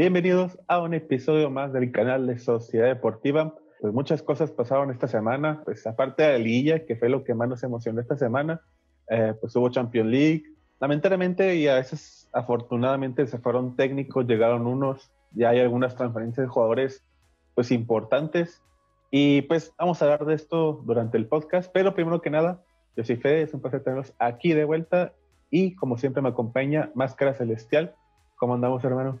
Bienvenidos a un episodio más del canal de Sociedad Deportiva. Pues muchas cosas pasaron esta semana, pues aparte de la liguilla, que fue lo que más nos emocionó esta semana, eh, pues hubo Champions League. Lamentablemente y a veces afortunadamente se fueron técnicos, llegaron unos, ya hay algunas transferencias de jugadores pues importantes. Y pues vamos a hablar de esto durante el podcast, pero primero que nada, yo soy Fede, es un placer tenerlos aquí de vuelta y como siempre me acompaña Máscara Celestial. ¿Cómo andamos, hermano?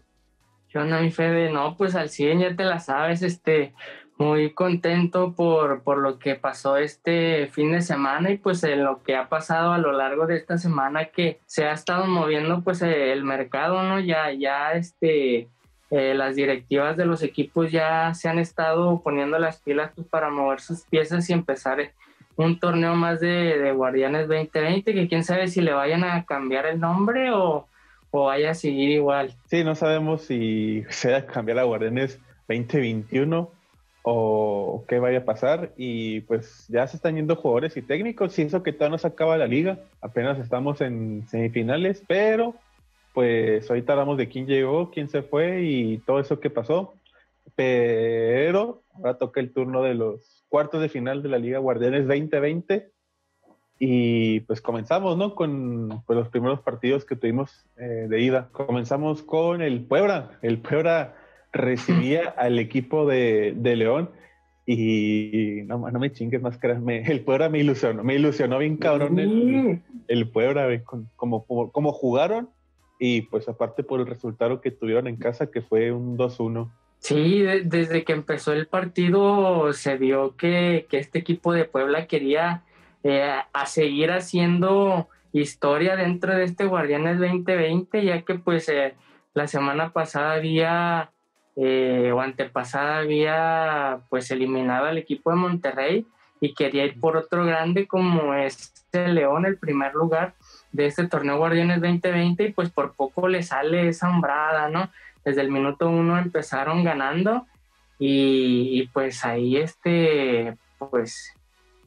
¿Qué onda, mi Fede? No, pues al 100 ya te la sabes, este, muy contento por, por lo que pasó este fin de semana y pues en lo que ha pasado a lo largo de esta semana que se ha estado moviendo pues el mercado, ¿no? Ya, ya, este, eh, las directivas de los equipos ya se han estado poniendo las pilas pues, para mover sus piezas y empezar un torneo más de, de, Guardianes 2020, que quién sabe si le vayan a cambiar el nombre o, o vaya a seguir igual. Sí, no sabemos si se va a cambiar a Guardianes 2021 o qué vaya a pasar. Y pues ya se están yendo jugadores y técnicos, y eso que todavía no se acaba la liga, apenas estamos en semifinales, pero pues ahorita hablamos de quién llegó, quién se fue y todo eso que pasó. Pero ahora toca el turno de los cuartos de final de la Liga Guardianes 2020. Y pues comenzamos, ¿no? Con pues, los primeros partidos que tuvimos eh, de ida. Comenzamos con el Puebla. El Puebla recibía al equipo de, de León. Y no, no me chingues más me, el Puebla me ilusionó, me ilusionó bien cabrón el, el Puebla, como, como jugaron y pues aparte por el resultado que tuvieron en casa que fue un 2-1. Sí, desde que empezó el partido se vio que, este equipo de Puebla quería eh, a seguir haciendo historia dentro de este Guardianes 2020, ya que pues eh, la semana pasada había eh, o antepasada había pues eliminado al equipo de Monterrey y quería ir por otro grande como es el León, el primer lugar de este torneo Guardianes 2020 y pues por poco le sale esa hombrada, ¿no? desde el minuto uno empezaron ganando y, pues ahí este, pues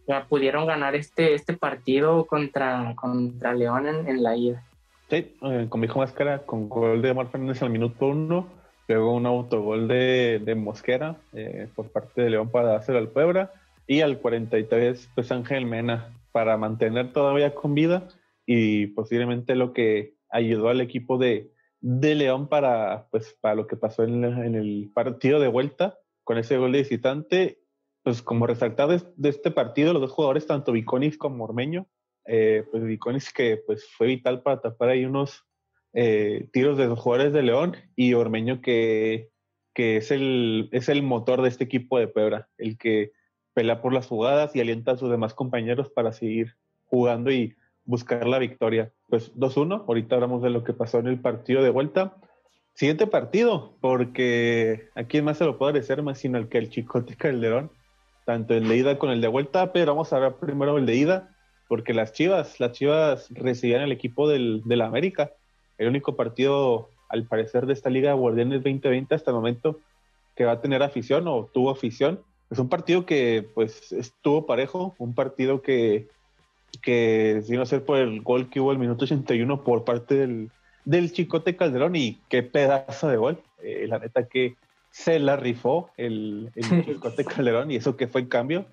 ya pudieron ganar este, este partido contra, contra León en, la ida. Sí, eh, con mi hijo Máscara, con gol de Omar Fernández al minuto uno, luego un autogol de, de Mosquera eh, por parte de León para dárselo al Puebla y al 43 pues Ángel Mena para mantener todavía con vida y posiblemente lo que ayudó al equipo de, de León para, pues, para lo que pasó en, el partido de vuelta con ese gol de visitante. Pues como resaltado de, este partido, los dos jugadores, tanto Viconis como Ormeño, eh, pues Viconis que pues, fue vital para tapar ahí unos eh, tiros de los jugadores de León y Ormeño que, que es, el, es el motor de este equipo de Puebla, el que pelea por las jugadas y alienta a sus demás compañeros para seguir jugando y buscar la victoria. Pues 2-1, ahorita hablamos de lo que pasó en el partido de vuelta. Siguiente partido, porque a quién más se lo puede agradecer más sino el que el Chicote Calderón, tanto el de ida con el de vuelta, pero vamos a ver primero el de ida, porque las Chivas, las Chivas recibían el equipo del, la América, el único partido al parecer de esta Liga Guardianes 2020 hasta el momento que va a tener afición o tuvo afición. Es un partido que pues estuvo parejo, un partido que que sin ser por el gol que hubo el minuto 81 por parte del, del Chicote Calderón y qué pedazo de gol. Eh, la neta que se la rifó el, el Chicote Calderón y eso que fue en cambio.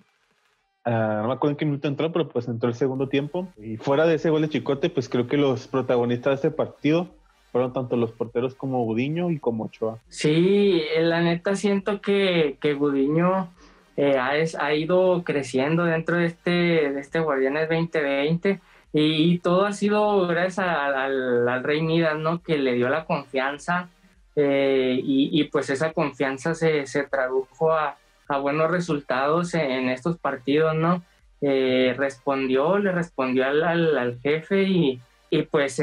Ah, no me acuerdo en qué minuto entró, pero pues entró el segundo tiempo. Y fuera de ese gol de Chicote, pues creo que los protagonistas de este partido fueron tanto los porteros como Gudiño y como Ochoa. Sí, la neta siento que, que Gudiño eh, ha, ido creciendo dentro de este, de este Guardianes 2020 y, todo ha sido gracias al, Rey Midas, ¿no? Que le dio la confianza eh, y, pues esa confianza se, tradujo a, buenos resultados en, estos partidos, ¿no? Eh, respondió, le respondió al, jefe y, pues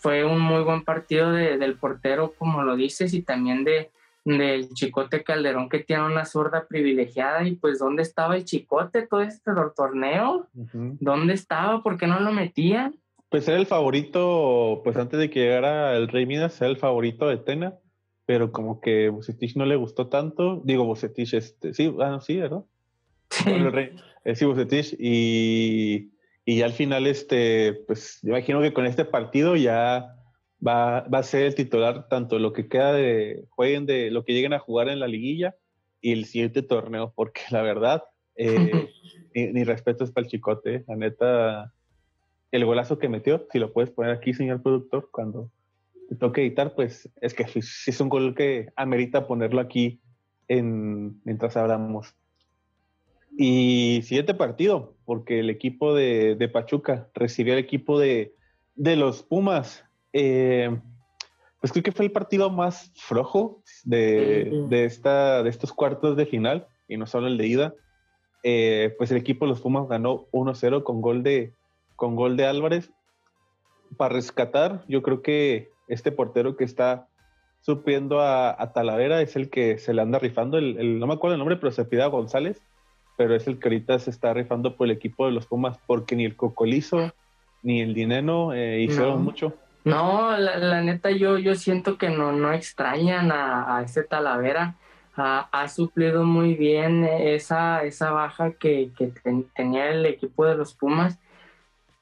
fue un muy buen partido del portero, como lo dices, y también de, del Chicote Calderón que tiene una zurda privilegiada y pues ¿dónde estaba el Chicote todo este torneo? ¿Dónde estaba? ¿Por qué no lo metían? Pues era el favorito, pues antes de que llegara el Rey Midas, era el favorito de Tena, pero como que Bucetich no le gustó tanto. Digo, Bucetich, este, sí, ah, sí, ¿verdad? Sí. Eh, sí, Bucetich, y, y al final, este, pues, yo imagino que con este partido ya va, va a ser el titular tanto lo que queda de jueguen de lo que lleguen a jugar en la liguilla y el siguiente torneo, porque la verdad, eh, ni, respeto es para el chicote, la neta, el golazo que metió, si lo puedes poner aquí, señor productor, cuando te toque editar, pues es que sí es un gol que amerita ponerlo aquí en, mientras hablamos. Y siguiente partido, porque el equipo de, de Pachuca recibió el equipo de, de los Pumas. Eh, pues creo que fue el partido más flojo de, de, esta, de estos cuartos de final, y no solo el de ida. Eh, pues el equipo de los Pumas ganó 1-0 con gol de con gol de Álvarez. Para rescatar, yo creo que este portero que está supliendo a, Talavera es el que se le anda rifando, el, no me acuerdo el nombre, pero se pide a González, pero es el que ahorita se está rifando por el equipo de los Pumas, porque ni el Cocolizo ni el Dineno eh, hicieron mucho. No, la, neta yo, yo siento que no, no extrañan a, a este Talavera. Ha, suplido muy bien esa, esa baja que, que tenía el equipo de los Pumas.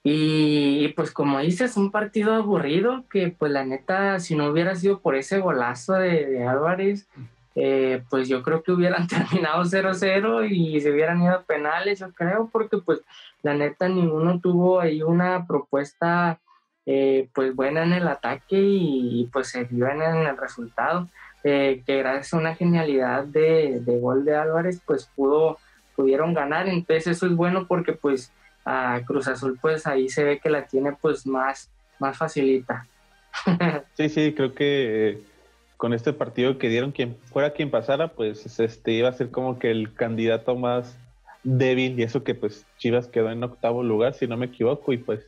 Y, pues como dices, un partido aburrido que pues la neta, si no hubiera sido por ese golazo de, Álvarez, eh, pues yo creo que hubieran terminado 0-0 y se hubieran ido a penales, yo creo, porque pues la neta ninguno tuvo ahí una propuesta eh, pues buena en el ataque y, pues se vio en, el resultado, eh, que gracias a una genialidad de, de, gol de Álvarez pues pudo, pudieron ganar, entonces eso es bueno porque pues a Cruz Azul pues ahí se ve que la tiene pues más, más facilita. sí, sí, creo que con este partido que dieron quien fuera quien pasara, pues este iba a ser como que el candidato más débil y eso que pues Chivas quedó en octavo lugar, si no me equivoco, y pues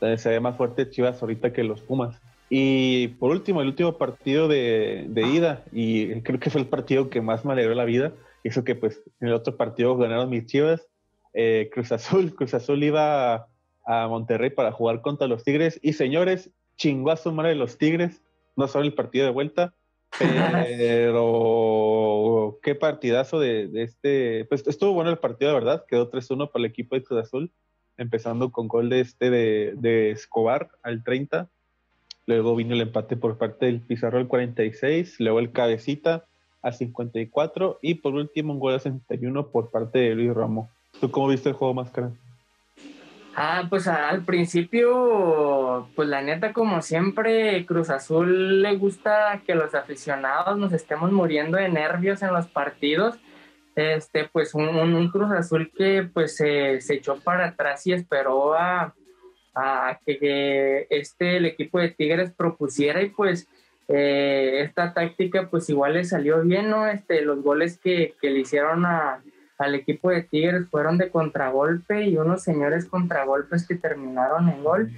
se ve más fuerte Chivas ahorita que los Pumas. Y por último, el último partido de, de, ida, y creo que fue el partido que más me alegró la vida, eso que pues en el otro partido ganaron mis Chivas, eh, Cruz Azul, Cruz Azul iba a, Monterrey para jugar contra los Tigres, y señores, chingó a su madre los Tigres, no solo el partido de vuelta, pero qué partidazo de, este. Pues estuvo bueno el partido, de verdad. Quedó 3-1 para el equipo de Cruz Azul, empezando con gol de este de, Escobar al 30. Luego vino el empate por parte del Pizarro al 46. Luego el Cabecita a 54. Y por último, un gol a 61 por parte de Luis Ramos. ¿Tú cómo viste el juego, Máscara? Ah, pues al principio, pues la neta, como siempre, Cruz Azul le gusta que los aficionados nos estemos muriendo de nervios en los partidos. Este, pues un, Cruz Azul que pues se, echó para atrás y esperó a, que, este, el equipo de Tigres propusiera y pues eh, esta táctica pues igual le salió bien, ¿no? Este, los goles que, que le hicieron a, al equipo de Tigres fueron de contragolpe y unos señores contragolpes que terminaron en gol.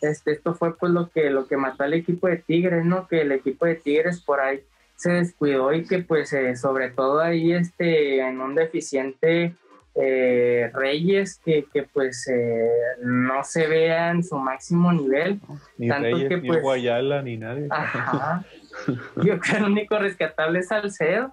Este, esto fue pues lo que, lo que mató al equipo de Tigres, ¿no? Que el equipo de Tigres por ahí se descuidó y que pues eh, sobre todo ahí este, en un deficiente eh, Reyes que, que pues eh, no se vea en su máximo nivel. Ni Reyes, que, ni pues, Guayala, ni nadie. Yo creo que el único rescatable es Salcedo.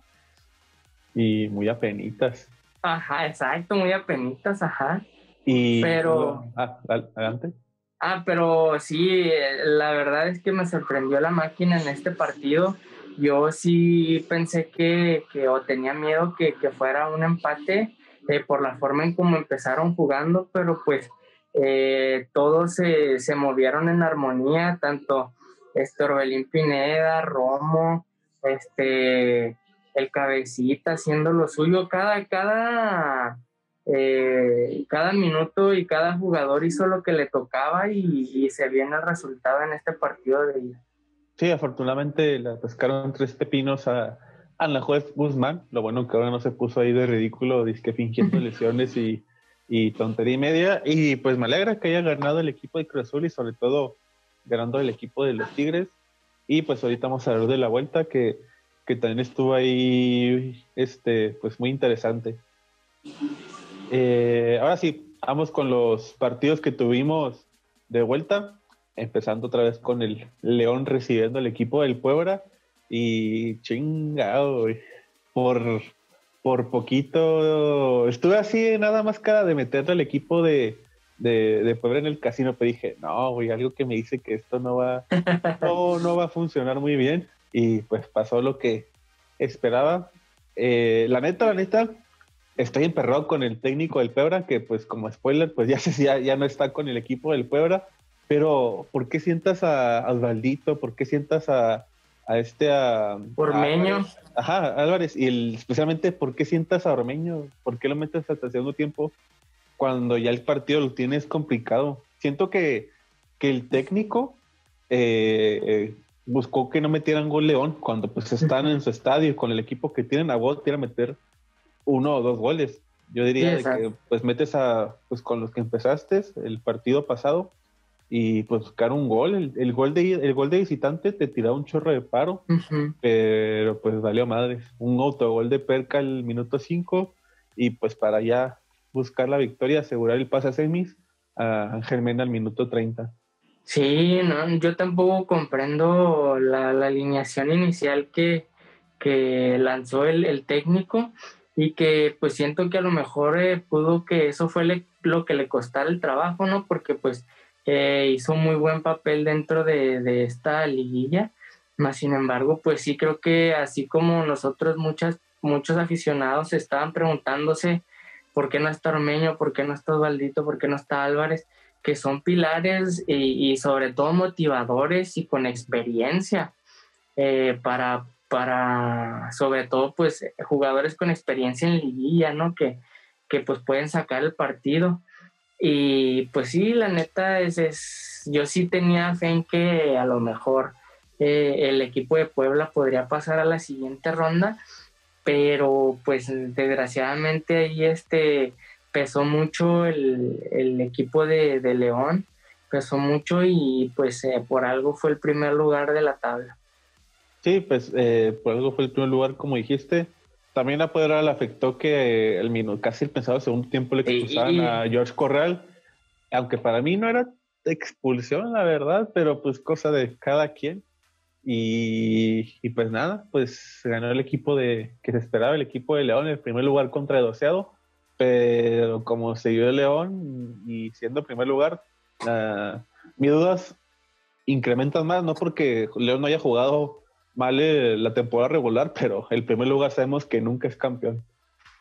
Y muy apenitas. Ajá, exacto, muy apenitas, ajá. Y, pero... Ah, adelante. Ah, pero sí, la verdad es que me sorprendió la máquina en este partido. Yo sí pensé que, que o tenía miedo que, que fuera un empate eh, por la forma en cómo empezaron jugando, pero pues eh, todos se, se, movieron en armonía, tanto este Orbelín Pineda, Romo, este el cabecita haciendo lo suyo, cada, cada, eh, cada minuto y cada jugador hizo lo que le tocaba y, se viene el resultado en este partido de ida. Sí, afortunadamente le pescaron tres pepinos a, a la juez Guzmán. Lo bueno que ahora no se puso ahí de ridículo, disque fingiendo lesiones y, y tontería y media. Y pues me alegra que haya ganado el equipo de Cruz Azul y sobre todo ganando el equipo de los Tigres. Y pues ahorita vamos a hablar de la vuelta que que también estuvo ahí, este, pues muy interesante. Eh, ahora sí, vamos con los partidos que tuvimos de vuelta, empezando otra vez con el León recibiendo el equipo del Puebla y chingado, por, por poquito, estuve así nada más cara de meterle al equipo de, de, de Puebla en el casino, pero dije, no, güey, algo que me dice que esto no va, no, no va a funcionar muy bien. Y pues pasó lo que esperaba. Eh, la neta, la neta, estoy emperrado con el técnico del Puebla, que pues como spoiler, pues ya, ya, ya no está con el equipo del Puebla. Pero, ¿por qué sientas a Osvaldito? ¿Por qué sientas a, a este a, Ormeño. ajá, Álvarez, y el, especialmente ¿por qué sientas a Ormeño? ¿Por qué lo metes hasta segundo tiempo cuando ya el partido lo tienes complicado? Siento que, que el técnico eh, eh, buscó que no metieran gol León cuando pues están en su estadio con el equipo que tienen a vos, quieren meter uno o dos goles. Yo diría que pues metes a pues con los que empezaste el partido pasado y pues buscar un gol. El, gol de el gol de visitante te tiraba un chorro de paro, pero pues valió madres. Un autogol de Perca el minuto 5 y pues para ya buscar la victoria, asegurar el pase a semis a Ángel Mena al minuto 30. Sí, no, yo tampoco comprendo la, alineación inicial que, que lanzó el, el, técnico y que pues siento que a lo mejor eh, pudo que eso fue lo que le costara el trabajo, ¿no? Porque pues hizo muy buen papel dentro de, esta liguilla. Más sin embargo, pues sí creo que así como nosotros, muchas, muchos aficionados estaban preguntándose por qué no está Ormeño, por qué no está Osvaldito, por qué no está Álvarez, que son pilares y, sobre todo motivadores y con experiencia eh, para, para, sobre todo, pues jugadores con experiencia en liguilla, ¿no? Que, que pues pueden sacar el partido. Y pues sí, la neta es, es yo sí tenía fe en que a lo mejor eh, el equipo de Puebla podría pasar a la siguiente ronda, pero pues desgraciadamente ahí este pesó mucho el, equipo de, León, pesó mucho y pues eh, por algo fue el primer lugar de la tabla. Sí, pues eh, por algo fue el primer lugar, como dijiste. También a Poder le afectó que el minuto, casi el pensado segundo tiempo le expulsaron a George Corral, aunque para mí no era expulsión, la verdad, pero pues cosa de cada quien. Y, pues nada, pues ganó el equipo de que se esperaba, el equipo de León, en el primer lugar contra el doceado, pero como se dio el León y siendo primer lugar, uh, mis dudas incrementan más, no porque León no haya jugado mal eh, la temporada regular, pero el primer lugar sabemos que nunca es campeón.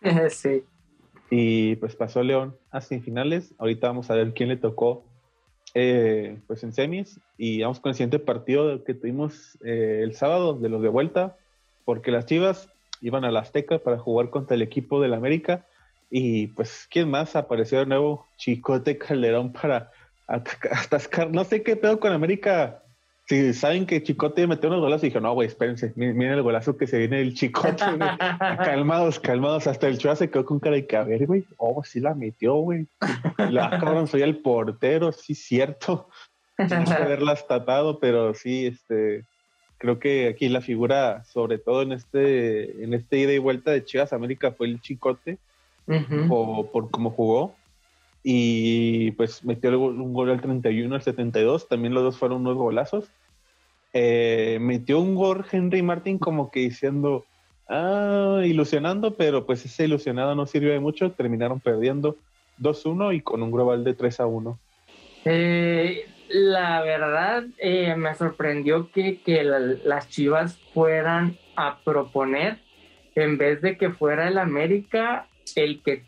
sí. Y pues pasó León a semifinales. Ahorita vamos a ver quién le tocó eh, pues en semis. Y vamos con el siguiente partido que tuvimos eh, el sábado de los de vuelta, porque las Chivas iban a la Azteca para jugar contra el equipo del América. Y pues, ¿quién más apareció de nuevo? Chicote Calderón para atascar. No sé qué pedo con América si saben que Chicote metió unos golazos y dije, no, güey, espérense, miren el golazo que se viene el Chicote, calmados, calmados, hasta el Chua se quedó con cara de que, a ver, güey, oh, sí la metió, güey. La cabrón, soy el portero, sí, cierto. Sin haberla estatado, pero sí, este, creo que aquí la figura, sobre todo en este, en este ida y vuelta de Chivas América, fue el Chicote, o, por cómo jugó y pues metió un gol al 31 al 72, también los dos fueron unos golazos. Eh, metió un gol Henry Martin como que diciendo, ah, ilusionando, pero pues ese ilusionado no sirvió de mucho, terminaron perdiendo 2-1 y con un global de 3-1. Eh, la verdad eh, me sorprendió que, que las Chivas fueran a proponer en vez de que fuera el América el que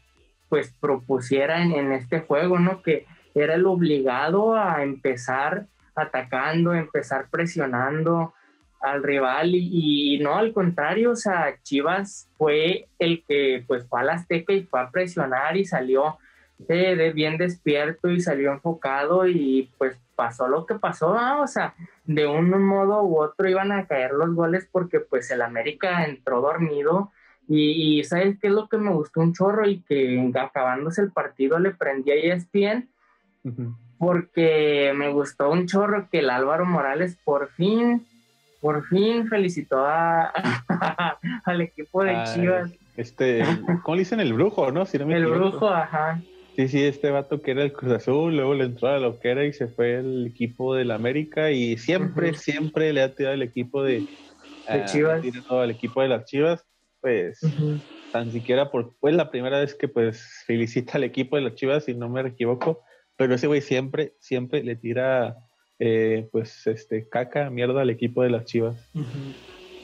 pues propusiera en, este juego, ¿no? Que era el obligado a empezar atacando, empezar presionando al rival y, no al contrario, o sea, Chivas fue el que pues fue a la Azteca y fue a presionar y salió de, bien despierto y salió enfocado y pues pasó lo que pasó, o sea, de un modo u otro iban a caer los goles porque pues el América entró dormido y, ¿sabes qué es lo que me gustó un chorro y que acabándose el partido le prendí a ESPN? Porque me gustó un chorro que el Álvaro Morales por fin, por fin felicitó a, al equipo de Chivas. Este, ¿cómo le dicen el brujo, no? Si el brujo, ajá. Sí, sí, este vato que era el Cruz Azul, luego le entró a la loquera y se fue el equipo del América y siempre, siempre le ha tirado el equipo de, de ah, Chivas. al equipo de las Chivas pues tan siquiera por, pues la primera vez que pues felicita al equipo de las Chivas, si no me equivoco, pero ese güey siempre, siempre le tira, eh, pues, este, caca, mierda al equipo de las Chivas.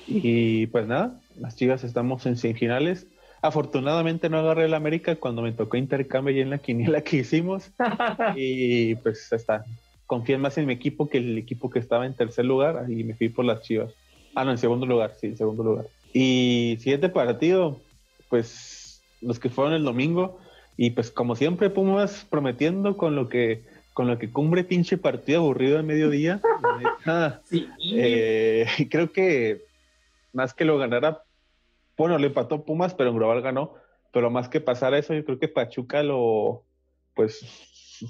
Y pues nada, las Chivas estamos en semifinales. Afortunadamente no agarré el América cuando me tocó intercambio y en la quiniela que hicimos. y pues está. Confié más en mi equipo que el equipo que estaba en tercer lugar y me fui por las Chivas. Ah, no, en segundo lugar, sí, en segundo lugar. Y siguiente partido, pues los que fueron el domingo, y pues como siempre Pumas prometiendo con lo que con lo que cumbre pinche partido aburrido de mediodía. sí. Eh, creo que más que lo ganara, bueno, le empató Pumas, pero en global ganó. Pero más que pasar eso, yo creo que Pachuca lo, pues,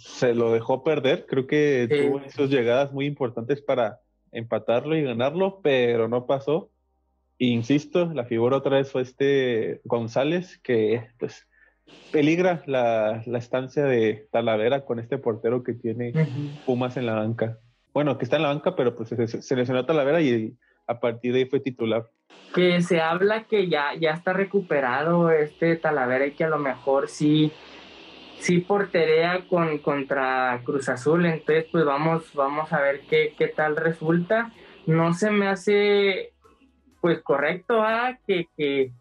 se lo dejó perder. Creo que tuvo esas llegadas muy importantes para empatarlo y ganarlo, pero no pasó. Insisto, la figura otra vez fue este González, que pues peligra la, estancia de Talavera con este portero que tiene Pumas en la banca. Bueno, que está en la banca, pero pues se, se lesionó Talavera y a partir de ahí fue titular. Que se habla que ya, ya está recuperado este Talavera y que a lo mejor sí, sí porterea con, contra Cruz Azul. Entonces, pues vamos, vamos a ver qué, qué tal resulta. No se me hace pues correcto ¿ah? que, que,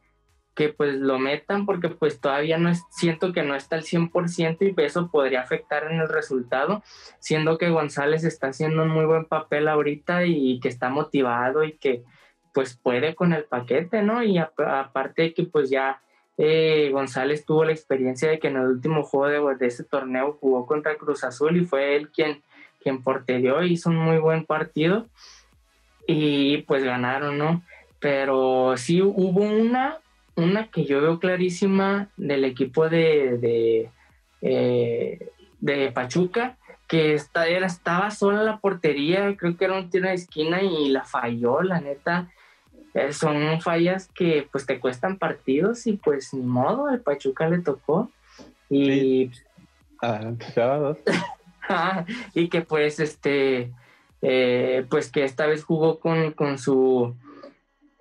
que, pues lo metan porque pues todavía no es, siento que no está al 100% y eso podría afectar en el resultado, siendo que González está haciendo un muy buen papel ahorita y que está motivado y que pues puede con el paquete, ¿no? Y aparte de que pues ya eh, González tuvo la experiencia de que en el último juego de, ese torneo jugó contra Cruz Azul y fue él quien, quien porterió, hizo un muy buen partido y pues ganaron, ¿no? Pero sí hubo una, una que yo veo clarísima del equipo de, de, eh, de Pachuca, que esta, era, estaba sola la portería, creo que era un tiro de esquina y la falló, la neta. Eh, son fallas que pues te cuestan partidos y pues ni modo, al Pachuca le tocó. Y, ah, y que pues este, eh, pues que esta vez jugó con, con su,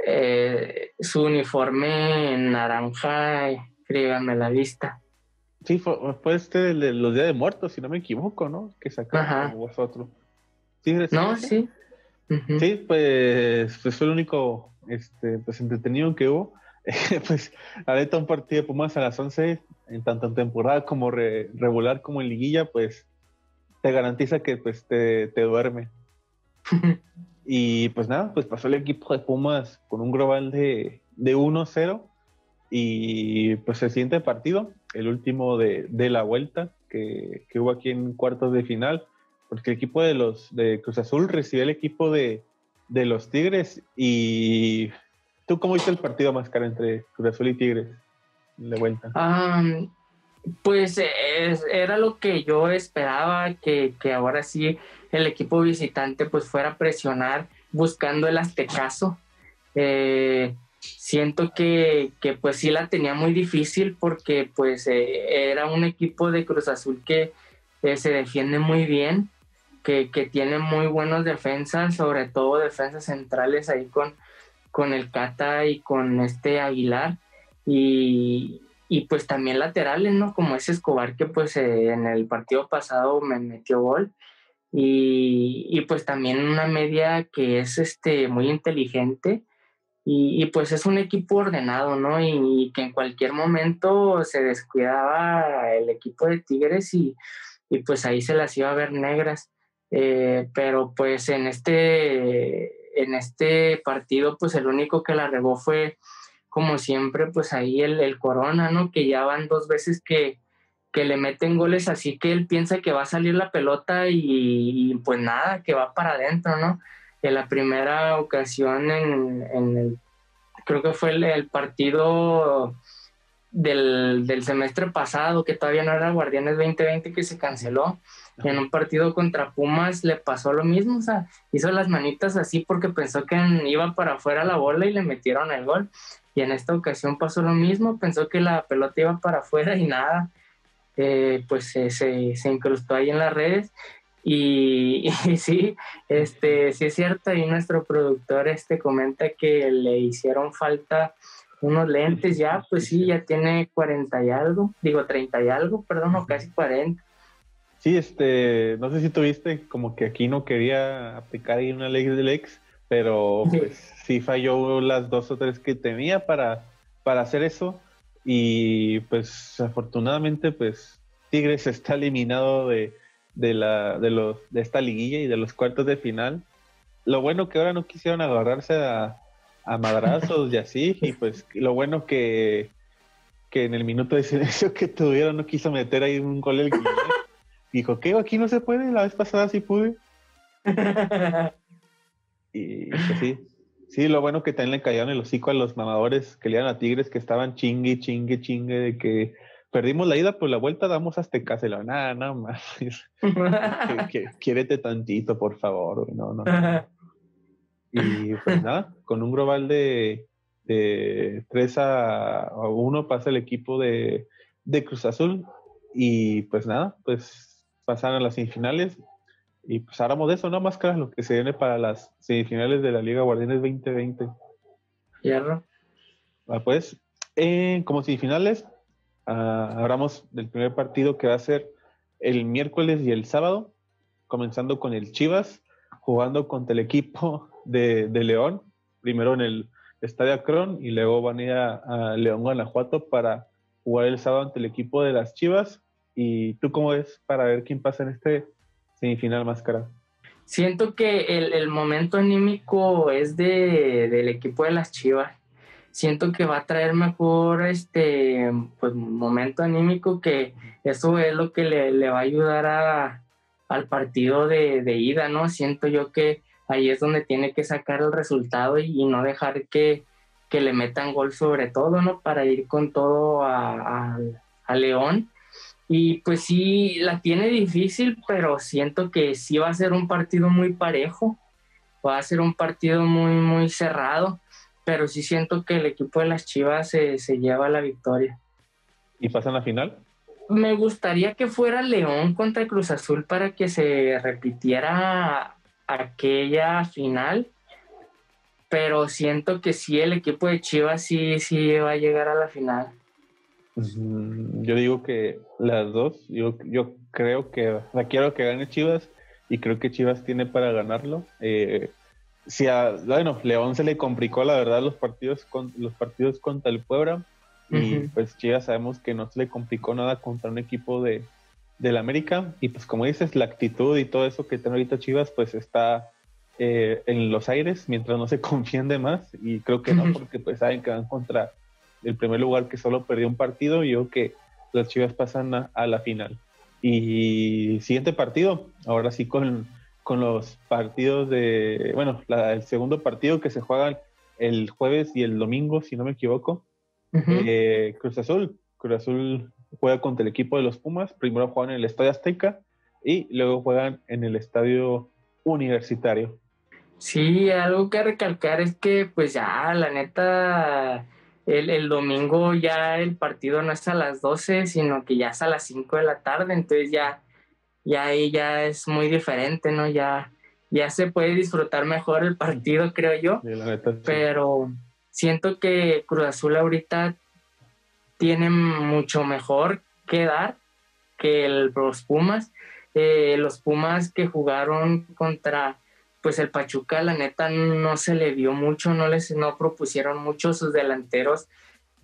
eh, su uniforme naranja, escríbame la vista. Sí, fue, este de los días de muertos, si no me equivoco, ¿no? Que sacaron vosotros. ¿Sí, no, sí. Sí, pues, pues, fue el único este, pues, entretenido que hubo. pues ahorita un partido de Pumas a las 11, en tanto en temporada como regular como en liguilla, pues te garantiza que pues te, te duerme. y pues nada, pues pasó el equipo de Pumas con un global de, de 1-0 y pues el siguiente partido, el último de, de la vuelta que, que, hubo aquí en cuartos de final, porque el equipo de los de Cruz Azul recibió el equipo de, de los Tigres y ¿tú cómo viste el partido más caro entre Cruz Azul y Tigres de vuelta? Pues era lo que yo esperaba, que, que, ahora sí el equipo visitante pues fuera a presionar buscando el aztecaso. Eh, siento que, que, pues sí la tenía muy difícil porque pues eh, era un equipo de Cruz Azul que eh, se defiende muy bien que, tiene muy buenas defensas, sobre todo defensas centrales ahí con, con el Cata y con este Aguilar. Y, pues también laterales, ¿no? Como ese Escobar que pues eh, en el partido pasado me metió gol. Y, pues también una media que es este, muy inteligente. Y, pues es un equipo ordenado, ¿no? Y, y, que en cualquier momento se descuidaba el equipo de Tigres y, pues ahí se las iba a ver negras. Eh, pero pues en este, en este partido pues el único que la regó fue como siempre pues ahí el, el Corona, ¿no? Que ya van dos veces que, que le meten goles así que él piensa que va a salir la pelota y, pues nada, que va para adentro, ¿no? En la primera ocasión en, en el, creo que fue el, partido del, del, semestre pasado, que todavía no era Guardianes 2020, que se canceló en un partido contra Pumas le pasó lo mismo, o sea, hizo las manitas así porque pensó que iba para afuera la bola y le metieron el gol. Y en esta ocasión pasó lo mismo, pensó que la pelota iba para afuera y nada, eh, pues se, se, incrustó ahí en las redes. Y, sí, este, sí es cierto, y nuestro productor este comenta que le hicieron falta unos lentes ya, pues sí, ya tiene 40 y algo, digo 30 y algo, perdón, o casi 40 Sí, este, no sé si tuviste como que aquí no quería aplicar ahí una ley del ex, pero pues sí falló las dos o tres que tenía para, para hacer eso. Y pues afortunadamente, pues Tigres está eliminado de, de, la, de, los, de esta liguilla y de los cuartos de final. Lo bueno que ahora no quisieron agarrarse a, a madrazos y así, y pues lo bueno que, que en el minuto de silencio que tuvieron no quiso meter ahí un gol el Guillermo. Dijo, ¿qué? Aquí no se puede, la vez pasada sí pude. y pues sí, sí, lo bueno que también le cayeron el hocico a los mamadores que le iban a Tigres que estaban chingue, chingue, chingue de que perdimos la ida, pues la vuelta damos hasta casa. nada, nada más. quiérete tantito, por favor. No, no. Y pues nada, con un global de, de 3 a 1 pasa el equipo de, de Cruz Azul. Y pues nada, pues pasan a las semifinales. Y pues hablamos de eso, ¿no? Más claro, lo que se viene para las semifinales de la Liga Guardianes 2020. Hierro. Ah, pues, eh, como semifinales, uh, hablamos del primer partido que va a ser el miércoles y el sábado, comenzando con el Chivas, jugando contra el equipo de, León, primero en el Estadio Acron y luego van a ir a, León, Guanajuato para jugar el sábado ante el equipo de las Chivas. ¿Y tú cómo ves para ver quién pasa en este semifinal máscara? Siento que el, momento anímico es de, del equipo de las Chivas. Siento que va a traer mejor este pues, momento anímico, que eso es lo que le, va a ayudar a, al partido de, de, ida, ¿no? Siento yo que ahí es donde tiene que sacar el resultado y, no dejar que, le metan gol sobre todo, ¿no? Para ir con todo a, León. Y pues sí, la tiene difícil, pero siento que sí va a ser un partido muy parejo, va a ser un partido muy, muy cerrado, pero sí siento que el equipo de las Chivas se, se lleva la victoria. ¿Y pasan la final? Me gustaría que fuera León contra Cruz Azul para que se repitiera aquella final, pero siento que sí, el equipo de Chivas sí, sí va a llegar a la final. Yo digo que las dos, yo, yo creo que la quiero que gane Chivas y creo que Chivas tiene para ganarlo. Eh, si a, bueno, León se le complicó la verdad los partidos con, los partidos contra el Puebla y pues Chivas sabemos que no se le complicó nada contra un equipo de, del América. Y pues como dices, la actitud y todo eso que tiene ahorita Chivas, pues está eh, en los aires mientras no se confíen de más. Y creo que no, porque pues saben que van contra el primer lugar que solo perdió un partido y yo que las Chivas pasan a, la final. Y siguiente partido, ahora sí con, con los partidos de, bueno, el segundo partido que se juegan el jueves y el domingo, si no me equivoco. Eh, Cruz Azul, Cruz Azul juega contra el equipo de los Pumas. Primero juegan en el Estadio Azteca y luego juegan en el Estadio Universitario. Sí, algo que recalcar es que pues ya, la neta, el, domingo ya el partido no es a las 12, sino que ya es a las 5 de la tarde, entonces ya, ya ahí ya es muy diferente, ¿no? Ya, ya se puede disfrutar mejor el partido, creo yo. Pero siento que Cruz Azul ahorita tienen mucho mejor que dar que los Pumas. Eh, los Pumas que jugaron contra pues el Pachuca, la neta no se le dio mucho, no les no propusieron mucho sus delanteros,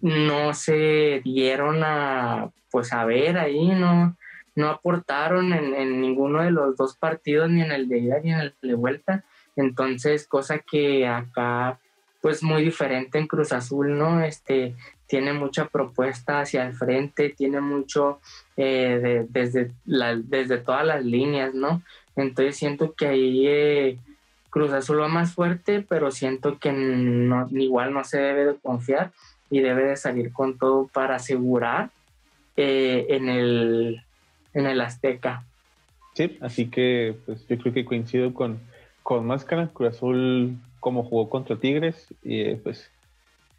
no se dieron a pues a ver ahí, no, no aportaron en, en ninguno de los dos partidos, ni en el de ida ni en el de vuelta. Entonces, cosa que acá pues muy diferente en Cruz Azul, ¿no? Este, tiene mucha propuesta hacia el frente, tiene mucho eh, desde, desde todas las líneas, ¿no? Entonces siento que ahí eh, Cruz Azul va más fuerte, pero siento que no, igual no se debe de confiar y debe de salir con todo para asegurar eh, en, el, en el Azteca. Sí, así que pues yo creo que coincido con, con Máscara, Cruz Azul como jugó contra Tigres, y pues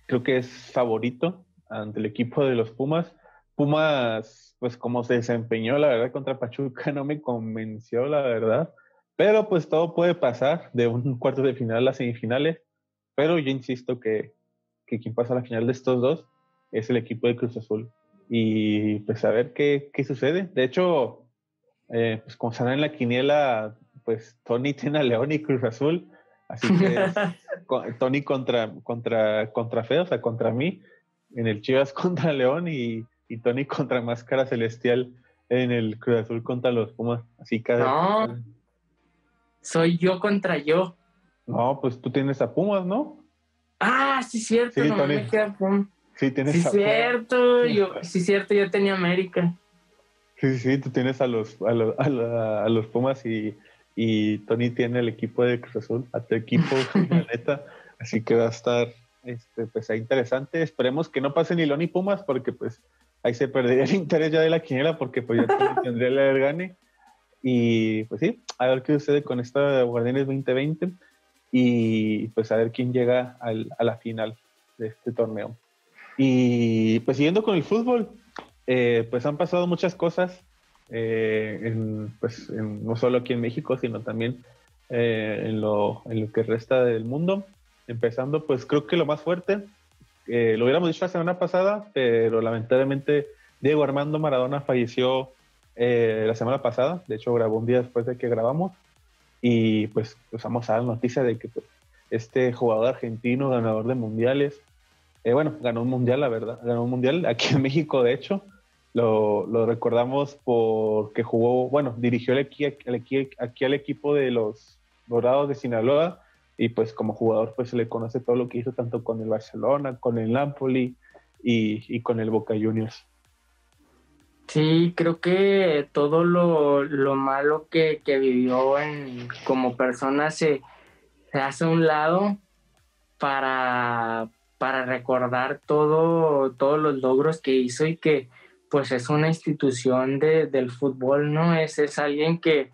creo que es favorito ante el equipo de los Pumas. Pumas, pues como se desempeñó, la verdad, contra Pachuca no me convenció, la verdad. Pero pues todo puede pasar de un cuarto de final a las semifinales. Pero yo insisto que, que quien pasa a la final de estos dos es el equipo de Cruz Azul. Y pues a ver qué, qué sucede. De hecho, eh, pues como en la quiniela, pues Tony tiene a León y Cruz Azul, así que Tony contra, contra, contra Feo, o sea, contra mí, en el Chivas contra León y, y Tony contra Máscara Celestial en el Cruz Azul contra los Pumas, así que... No, soy yo contra yo. No, pues tú tienes a Pumas, ¿no? Ah, sí, cierto, Sí, no me queda Pumas. Sí, tienes Sí, a Pumas. cierto, yo, sí, cierto, yo tenía América. Sí, sí, tú tienes a los, a los, a la- a los Pumas y, y Tony tiene el equipo de Cruz Azul, a tu equipo, la neta. Así que va a estar este, pues, interesante. Esperemos que no pase ni León ni Pumas, porque pues ahí se perdería el interés ya de la quiniela, porque pues ya tendría el gane. Y pues sí, a ver qué sucede con esta Guardianes 2020 y pues a ver quién llega al- a la final de este torneo. Y pues siguiendo con el fútbol, eh, pues han pasado muchas cosas, eh, en, pues en- no solo aquí en México, sino también eh, en, lo, en lo que resta del mundo. Empezando, pues creo que lo más fuerte, eh, lo hubiéramos dicho la semana pasada, pero lamentablemente Diego Armando Maradona falleció eh, la semana pasada, de hecho grabó un día después de que grabamos, y pues, vamos a dar noticia de que pues, este jugador argentino, ganador de mundiales, eh, bueno, ganó un mundial, la verdad, ganó un mundial aquí en México, de hecho, lo, recordamos porque jugó, bueno, dirigió el el equi- aquí al equipo de los Dorados de Sinaloa. Y pues como jugador pues se le conoce todo lo que hizo tanto con el Barcelona, con el Napoli y con el Boca Juniors. Sí, creo que todo lo, lo malo que, que vivió en, como persona se, se hace a un lado para, para recordar todo, todos los logros que hizo y que pues es una institución de, del fútbol, ¿no? Es, es alguien que,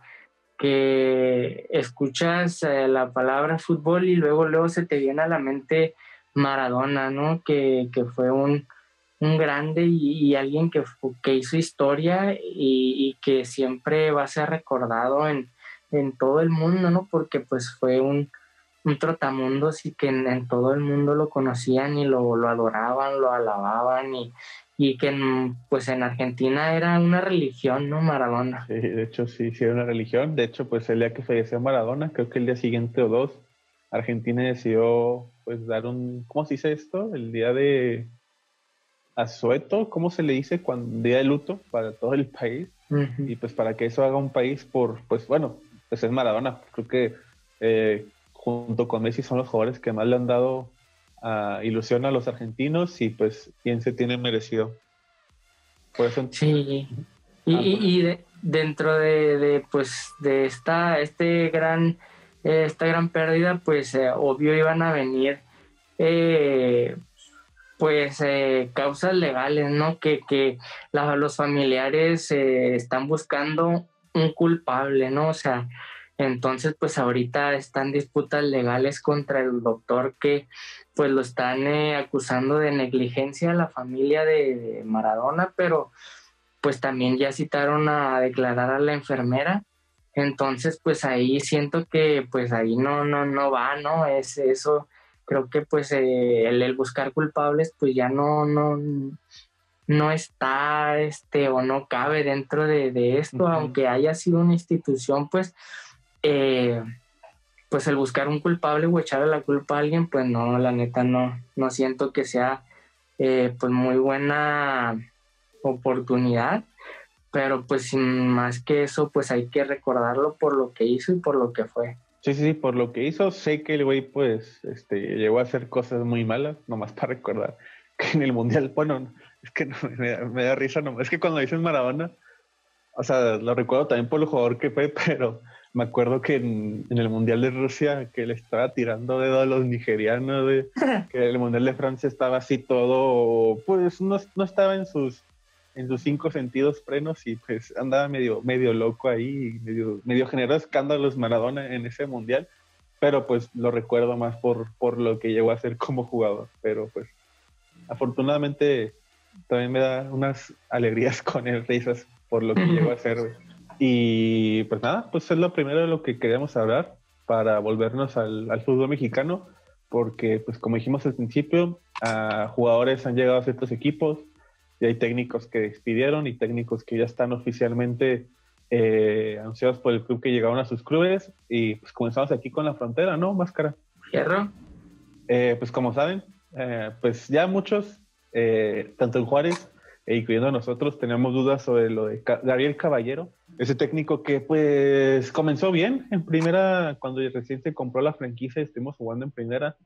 que escuchas eh, la palabra fútbol y luego, luego se te viene a la mente Maradona, ¿no? Que, que fue un, un grande y, alguien que, que hizo historia y, que siempre va a ser recordado en, en todo el mundo, ¿no? Porque pues fue un, un trotamundos y que en, todo el mundo lo conocían y lo, lo adoraban, lo alababan y, y que pues en Argentina era una religión, ¿no? Maradona. Sí, de hecho, sí, sí era una religión. De hecho, pues el día que falleció Maradona, creo que el día siguiente o dos, Argentina decidió pues dar un, ¿cómo se dice esto? El día de asueto, ¿cómo se le dice? Cuando, día de luto para todo el país. Y pues para que eso haga un país por, pues bueno, pues es Maradona. Creo que eh, junto con Messi son los jugadores que más le han dado ah, ilusión a los argentinos y pues bien se tiene merecido. Por eso Sí, y, Ah, y- y de- dentro de, de, pues de esta este gran esta gran pérdida, pues eh, obvio iban a venir eh, pues eh, causas legales, ¿no? Que, que los familiares eh, están buscando un culpable, ¿no? O sea, entonces pues ahorita están disputas legales contra el doctor que pues lo están eh, acusando de negligencia a la familia de, de Maradona, pero pues también ya citaron a declarar a la enfermera. Entonces, pues ahí siento que pues ahí no, no, no va, ¿no? Es eso, creo que pues eh, el, el buscar culpables pues ya no, no, no está, este, o no cabe dentro de, de esto, aunque haya sido una institución, pues, eh, pues el buscar un culpable o echarle la culpa a alguien, pues no, la neta no, no siento que sea eh, pues muy buena oportunidad, pero pues sin más que eso, pues hay que recordarlo por lo que hizo y por lo que fue. Sí, sí, sí, por lo que hizo, sé que el güey, pues, este, llegó a hacer cosas muy malas, nomás para recordar que en el Mundial, bueno, es que no, me, da, me da risa, nomás, es que cuando dicen Maradona, o sea, lo recuerdo también por el jugador que fue, pero me acuerdo que en, en el Mundial de Rusia, que le estaba tirando dedo a los nigerianos, güey, que el Mundial de Francia estaba así todo, pues, no, no estaba en sus en sus cinco sentidos frenos y pues andaba medio, medio loco ahí, medio, medio generó escándalos Maradona en ese mundial, pero pues lo recuerdo más por, por lo que llegó a ser como jugador, pero pues afortunadamente también me da unas alegrías con el risas por lo que llegó a ser. Y pues nada, pues es lo primero de lo que queríamos hablar para volvernos al, al fútbol mexicano, porque pues como dijimos al principio, a jugadores han llegado a ciertos equipos, y hay técnicos que despidieron y técnicos que ya están oficialmente eh, anunciados por el club que llegaron a sus clubes y pues comenzamos aquí con la frontera, ¿no? Máscara. Fierro. Eh, pues como saben, eh, pues ya muchos, tanto en Juárez, incluyendo nosotros, teníamos dudas sobre lo de Gabriel Caballero, ese técnico que pues comenzó bien en primera, cuando recién se compró la franquicia y estuvimos jugando en primera,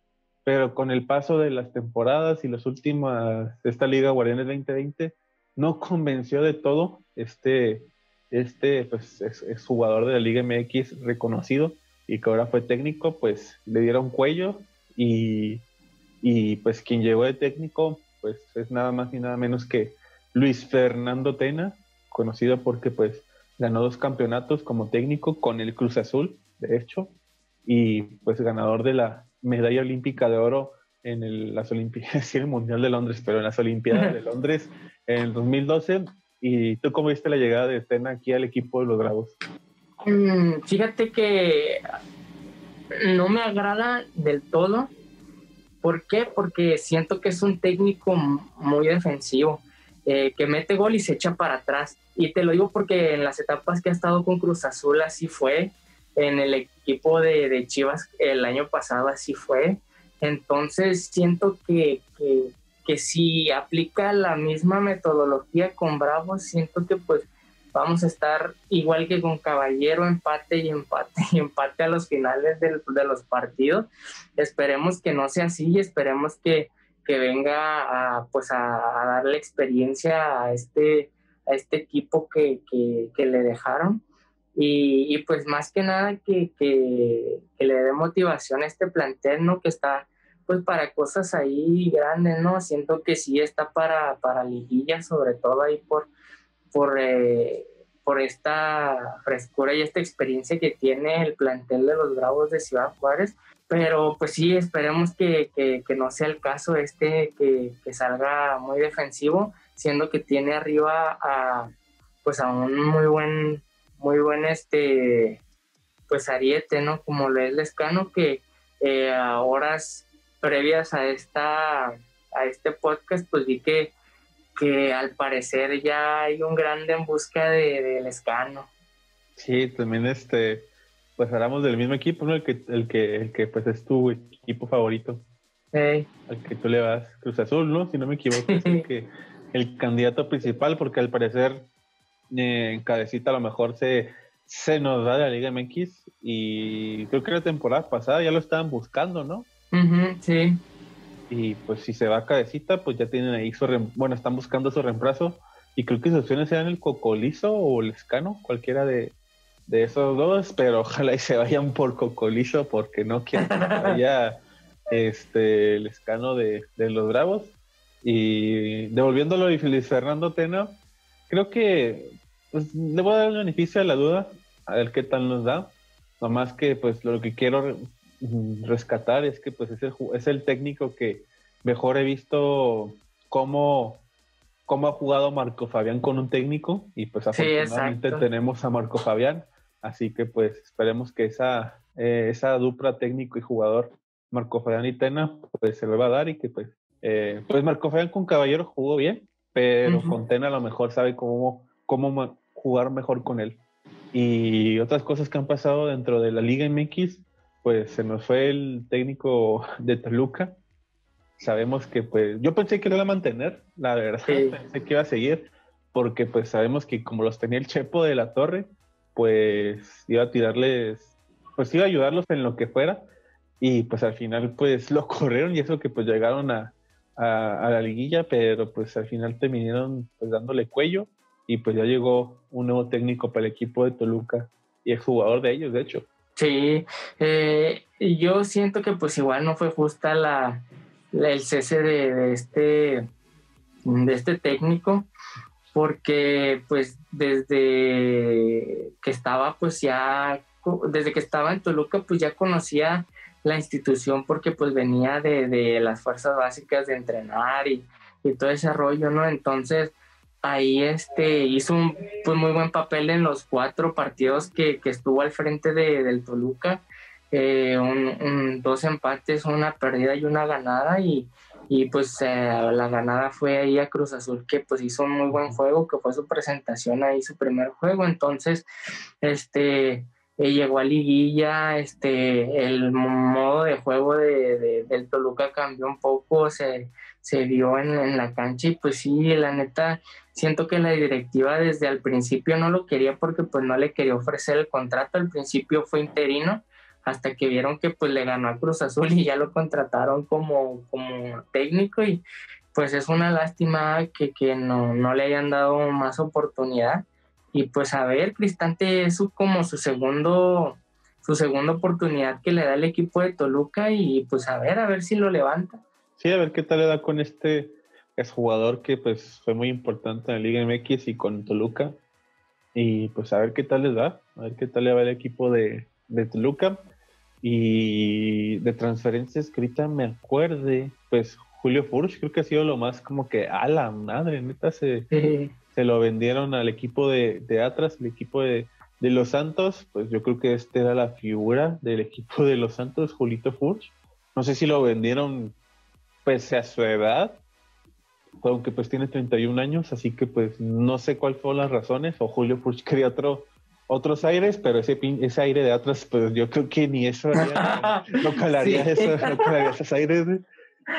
pero con el paso de las temporadas y las últimas esta Liga Guardianes 2020, no convenció de todo este este pues, es, jugador de la Liga MX reconocido y que ahora fue técnico, pues le dieron cuello y, y pues quien llegó de técnico pues es nada más ni nada menos que Luis Fernando Tena, conocido porque pues ganó dos campeonatos como técnico con el Cruz Azul, de hecho, y pues ganador de la medalla olímpica de oro en las Olimpiadas, el Mundial de Londres, pero en las Olimpiadas de Londres en el 2012 ¿Y tú cómo viste la llegada de Estena aquí al equipo de los Bravos? Mm, fíjate que no me agrada del todo. ¿Por qué? Porque siento que es un técnico muy defensivo, eh, que mete gol y se echa para atrás. Y te lo digo porque en las etapas que ha estado con Cruz Azul así fue, en el equipo de, Chivas el año pasado así fue. Entonces siento que, que, si aplica la misma metodología con Bravo, siento que pues vamos a estar igual que con Caballero, empate y empate y empate a los finales de los partidos. Esperemos que no sea así y esperemos que, que venga a, pues a, darle experiencia a este, a este equipo que, que, le dejaron. Y, y, pues más que nada que, que, le dé motivación a este plantel, ¿no? Que está pues para cosas ahí grandes, ¿no? Siento que sí está para, para liguilla, sobre todo ahí por, por, eh, por esta frescura y esta experiencia que tiene el plantel de los Bravos de Ciudad Juárez. Pero pues sí, esperemos que, que, no sea el caso este, que, que, salga muy defensivo, siendo que tiene arriba a, pues a un muy buen, muy buen este, pues ariete, ¿no? Como lo es Lescano, que eh, a horas previas a esta a este podcast, pues vi que, que al parecer ya hay un grande en busca de escano. Sí, también este, pues hablamos del mismo equipo, ¿no? El que, el que, el que pues es tu equipo favorito. Al que tú le vas, Cruz Azul, ¿no? Si no me equivoco, es el, que, el candidato principal, porque al parecer eh, en Cabecita a lo mejor se, se nos va de la Liga MX y creo que la temporada pasada ya lo estaban buscando, ¿no? sí. Y pues si se va a cabecita, pues ya tienen ahí su bueno, están buscando su reemplazo. Y creo que sus opciones sean el Cocolizo o el Escano, cualquiera de, esos dos, pero ojalá y se vayan por Cocolizo porque no quieren que vaya este, el Escano de, los Bravos. Y devolviéndolo a Feliz Fernando Tena, creo que pues, le voy a dar el beneficio de la duda, a ver qué tal nos da. Nomás que pues lo que quiero rescatar es que pues es el, es el técnico que mejor he visto cómo, cómo ha jugado Marco Fabián con un técnico y pues afortunadamente tenemos a Marco Fabián, así que pues esperemos que esa, eh, esa dupla técnico y jugador Marco Fabián y Tena pues se le va a dar y que pues, eh, pues Marco Fabián con Caballero jugó bien, pero con Tena a lo mejor sabe cómo, cómo jugar mejor con él. Y otras cosas que han pasado dentro de la Liga MX, pues se nos fue el técnico de Toluca. Sabemos que pues yo pensé que lo iba a mantener, la verdad, pensé que iba a seguir, porque pues sabemos que como los tenía el Chepo de la Torre, pues iba a tirarles, pues iba a ayudarlos en lo que fuera, y pues al final pues lo corrieron y eso que pues llegaron a, a, la liguilla, pero pues al final terminaron pues dándole cuello y pues ya llegó un nuevo técnico para el equipo de Toluca y es jugador de ellos, de hecho. Sí, eh, yo siento que pues igual no fue justa la, el cese de, este de este técnico porque pues desde que estaba pues ya desde que estaba en Toluca pues ya conocía la institución porque pues venía de, las fuerzas básicas de entrenar y, y todo ese rollo, ¿no? Entonces ahí este, hizo un pues, muy buen papel en los cuatro partidos que, estuvo al frente de, del Toluca. Eh, dos empates, una perdida y una ganada. Y, y pues eh, la ganada fue ahí a Cruz Azul que pues hizo un muy buen juego, que fue su presentación ahí, su primer juego, entonces este eh, llegó a liguilla, este el modo de juego de, del Toluca cambió un poco, se, se vio en, la cancha y pues sí, la neta, siento que la directiva desde el principio no lo quería porque pues no le quería ofrecer el contrato, al principio fue interino, hasta que vieron que pues le ganó a Cruz Azul y ya lo contrataron como, como técnico y pues es una lástima que, que no, no, le hayan dado más oportunidad y pues a ver, Cristante es como su segundo su segunda oportunidad que le da el equipo de Toluca y pues a ver, a ver si lo levanta. Sí, a ver qué tal le da con este es jugador que pues fue muy importante en la Liga MX y con Toluca y pues a ver qué tal le da, a ver qué tal le va el equipo de, de Toluca. Y de transferencias que ahorita me acuerde, pues Julio Furch creo que ha sido lo más como que a la madre, neta, se, se lo vendieron al equipo de, de Atlas, el equipo de, de, Los Santos, pues yo creo que este era la figura del equipo de Los Santos, Julito Furch. No sé si lo vendieron pese a su edad, aunque pues tiene 31 años, así que pues no sé cuáles fueron las razones, o Julio Furch quería otro otros aires, pero ese, ese aire de atrás, pues yo creo que ni eso no calaría eso, no calaría esos aires,